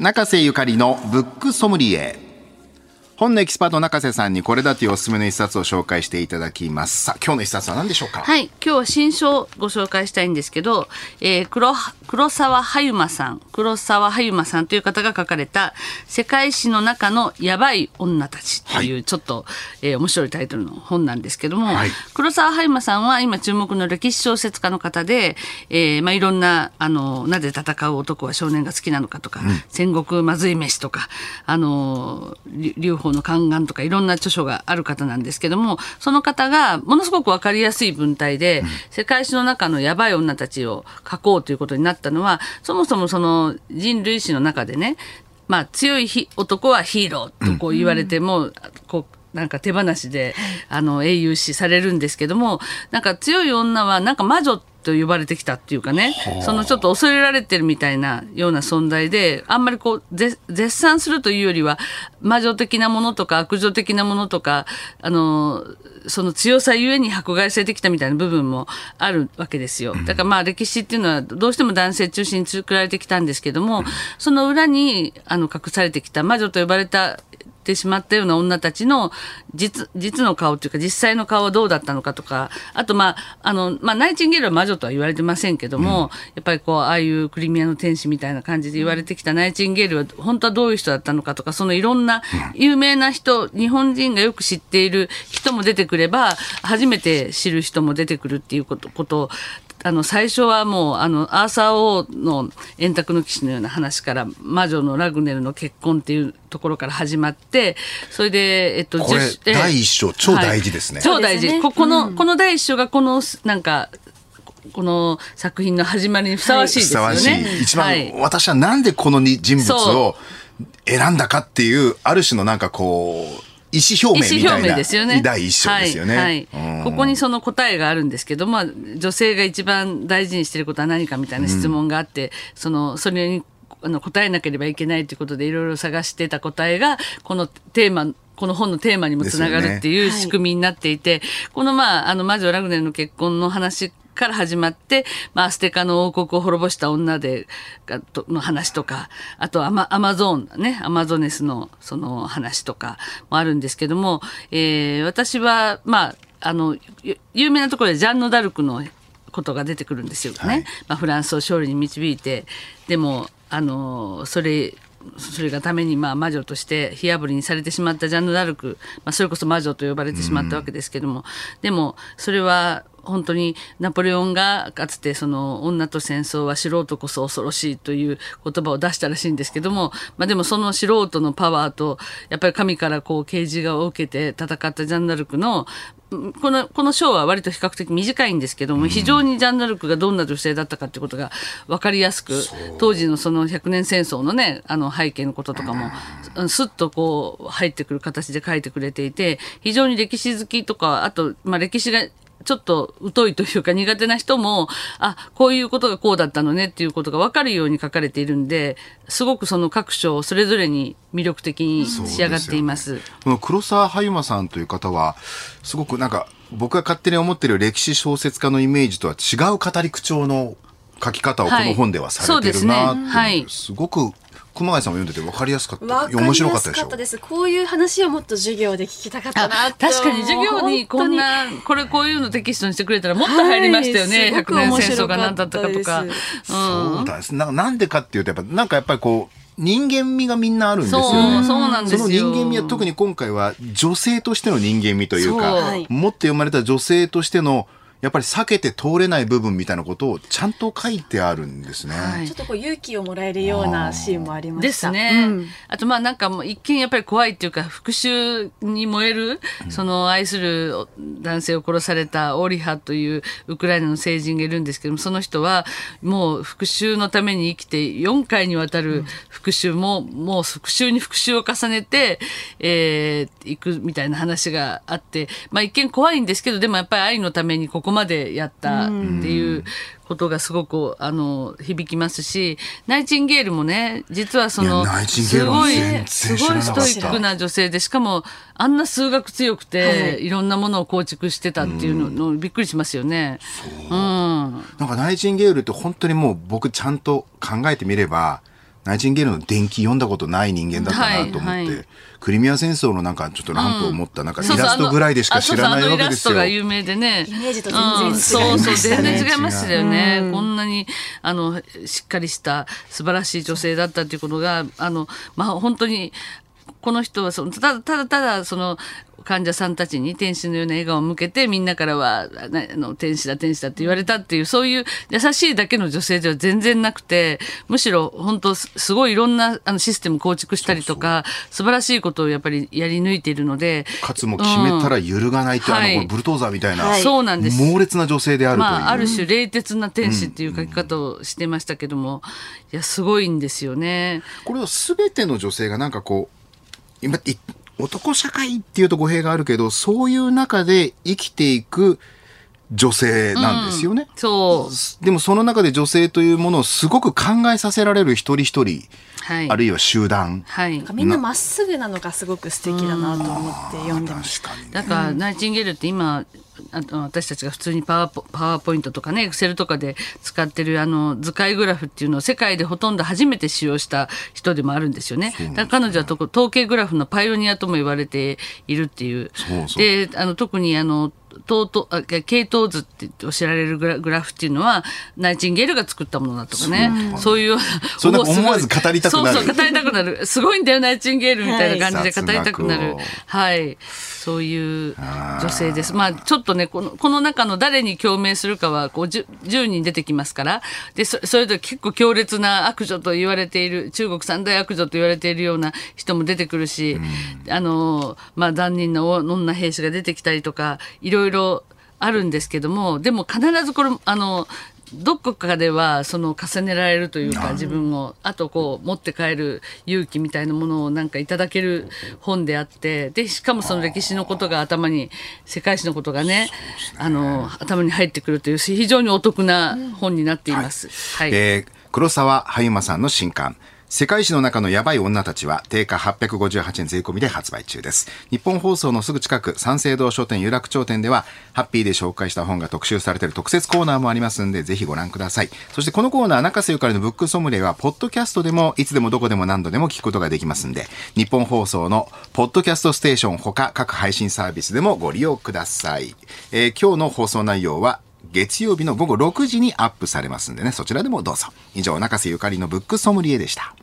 中瀬ゆかりのブックソムリエ。本のエキスパート中瀬さんにこれだというおすすめの一冊を紹介していただきます。さあ今日の一冊は何でしょうか？はい今日は新書をご紹介したいんですけど、えー、黒黒沢はゆまさん黒沢はゆまさんという方が書かれた「世界史の中のやばい女たち」という、はい、ちょっと、えー、面白いタイトルの本なんですけども、はい、黒沢はゆまさんは今注目の歴史小説家の方で、えーまあ、いろんなあのなぜ戦う男は少年が好きなのかとか、うん、戦国まずい飯とかあの劉邦の宦官とかいろんな著書がある方なんですけどもその方がものすごく分かりやすい文体で、うん、世界史の中のやばい女たちを書こうということになったのはそもそもその人類史の中でねまあ、強い男はヒーローとこう言われても、うん、こうなんか手放しで、あの、英雄視されるんですけども、なんか強い女はなんか魔女と呼ばれてきたっていうかね、そのちょっと恐れられてるみたいなような存在で、あんまりこう、絶賛するというよりは、魔女的なものとか悪女的なものとか、あの、その強さゆえに迫害されてきたみたいな部分もあるわけですよ。だからまあ歴史っていうのはどうしても男性中心に作られてきたんですけども、その裏にあの隠されてきた魔女と呼ばれたてしまったような女たちの実実の顔というか実際の顔はどうだったのかとかあとまああの、まあ、ナイチンゲールは魔女とは言われてませんけども、うん、やっぱりこうああいうクリミアの天使みたいな感じで言われてきたナイチンゲールは本当はどういう人だったのかとかそのいろんな有名な人日本人がよく知っている人も出てくれば初めて知る人も出てくるっていうことことあの最初はもうあのアーサー王の円卓の騎士のような話から魔女のラグネルの結婚っていうところから始まってそれでえっとこれ第一章超大事ですね、はい、超大事、ここの、うん、この第一章がこのなんかこの作品の始まりにふさわしいですよね。はい、ふさわしい。一番、はい、私はなんでこの人物を選んだかっていう、ある種のなんかこう、意思表明みたいな。ですよね。第一章ですよね、はいはい、ここにその答えがあるんですけど、まあ、女性が一番大事にしていることは何かみたいな質問があって、うん、そのそれにあの答えなければいけないということでいろいろ探してた答えがこのテーマこの本のテーマにもつながるっていう仕組みになっていて、ねはい、このまあ、あの、魔女ラグネルの結婚の話から始まって、まあ、アステカの王国を滅ぼした女で、の話とか、あとアマ、アマゾーンね、アマゾネスのその話とかもあるんですけども、えー、私は、まあ、あの、有名なところでジャンヌ・ダルクのことが出てくるんですよね。はい、まあ、フランスを勝利に導いて、でも、あの、それ、それがためにまあ魔女として火あぶりにされてしまったジャンヌ・ダルク、まあ、それこそ魔女と呼ばれてしまったわけですけども、うん、でもそれは本当にナポレオンがかつてその女と戦争は素人こそ恐ろしいという言葉を出したらしいんですけども、まあ、でもその素人のパワーとやっぱり神からこう啓示がを受けて戦ったジャンナルクのこの、この章は割と比較的短いんですけども、非常にジャンナルクがどんな女性だったかってことが分かりやすく、当時のその百年戦争のね、あの背景のこととかも、すっとこう入ってくる形で書いてくれていて、非常に歴史好きとか、あと、まあ歴史がちょっと疎いというか苦手な人も、あ、こういうことがこうだったのねっていうことが分かるように書かれているんで、すごくその各章それぞれに魅力的に仕上がっています。すこの黒沢はゆまさんという方は、すごくなんか僕が勝手に思ってる歴史小説家のイメージとは違う語り口調の書き方をこの本ではされてるなって、はい、すごく熊谷さんも読んでて分かりやすかった。面白かったでしょ。ですこういう話をもっと授業で聞きたかったな確かに授業にこんなこれこういうのテキストにしてくれたらもっと入りましたよね、はい、100年戦争が何だったかとか、うん、そうですななんでかっていうとやっぱなんかやっぱりこう人間味がみんなあるんですよね。そうなんですその人間味は特に今回は女性としての人間味というか、持って生まれた女性としてのやっぱり避けて通れない部分みたいなことをちゃんと書いてあるんですね。はい、ちょっとこう勇気をもらえるようなシーンもありました。ですね。うん、あとまあなんかもう一見やっぱり怖いっていうか復讐に燃える、うん、その愛する男性を殺されたオリハというウクライナの聖人がいるんですけども、その人はもう復讐のために生きて4回にわたる復讐も、うん、もう復讐に復讐を重ねて、えー、行くみたいな話があって、まあ一見怖いんですけど、でもやっぱり愛のためにこここまでやったっていうことがすごくあの響きますしナイチンゲールもね実はそのすごいすごいストイックな女性でしかもあんな数学強くて、はい、いろんなものを構築してたっていうの,、びっくりしますよね。う。ん、なんかナイチンゲールって本当にもう僕ちゃんと考えてみればナイチンゲールの伝記読んだことない人間だったなと思って、はいはい、クリミア戦争のなんかちょっとランプを持ったなんかイラストぐらいでしか知らないわけですよ。イラストが有名でね。イメージと全然違いましたね。そうそう全然違いましたよね。こんなにあのしっかりした素晴らしい女性だったっていうことがあのまあ本当にこの人はそのただただただその患者さんたちに天使のような笑顔を向けてみんなからはあの天使だ天使だって言われたっていうそういう優しいだけの女性では全然なくてむしろ本当すごいいろんなあのシステム構築したりとか素晴らしいことをやっぱりやり抜いているのでかつも決めたら揺るがないという、うん、あのブルトーザーみたいな、はい、そうなんです。猛烈な女性であるという、まあ、ある種冷徹な天使っていう書き方をしてましたけども、いやすごいんですよね。これは全ての女性がなんかこう今男社会っていうと語弊があるけどそういう中で生きていく女性なんですよね、うん、そう。でもその中で女性というものをすごく考えさせられる一人一人、はい、あるいは集団、はい、みんなまっすぐなのがすごく素敵だなと思って読んでました、だからナイチンゲールって今あと私たちが普通にパワーパワーポイントとかねエクセルとかで使ってるあの図解グラフっていうのを世界でほとんど初めて使用した人でもあるんですよね。だから彼女はと統計グラフのパイオニアとも言われているっていう。そうそう。であの特にあのあ系統図って知られるグラグラフっていうのはナイチンゲールが作ったものだとかね。そういうそ思わず語りたくなる。そうそう語りたくなる。すごいんだよナイチンゲールみたいな感じで語りたくなる。はい。そういう女性です。まあちょっとねこのこの中の誰に共鳴するかはこう 10, 10人出てきますから。でそそれで結構強烈な悪女と言われている中国三大悪女と言われているような人も出てくるし、あのまあ残忍な女兵士が出てきたりとかいろいろろあるんですけどもでも必ずこれあのどこかではその重ねられるというか自分をあとこう持って帰る勇気みたいなものをなんかいただける本であってでしかもその歴史のことが頭に世界史のことがねあの頭に入ってくるという非常にお得な本になっています。はい、はい、えー、黒沢はゆまさんの新刊世界史の中のヤバい女たちは定価858円税込みで発売中です。日本放送のすぐ近く三省堂書店有楽町店ではハッピーで紹介した本が特集されている特設コーナーもありますんでぜひご覧ください。そしてこのコーナー中瀬ゆかりのブックソムリエはポッドキャストでもいつでもどこでも何度でも聞くことができますんで日本放送のポッドキャストステーションほか各配信サービスでもご利用ください。えー、今日の放送内容は月曜日の午後6時にアップされますんでねそちらでもどうぞ。以上中瀬ゆかりのブックソムリエでした。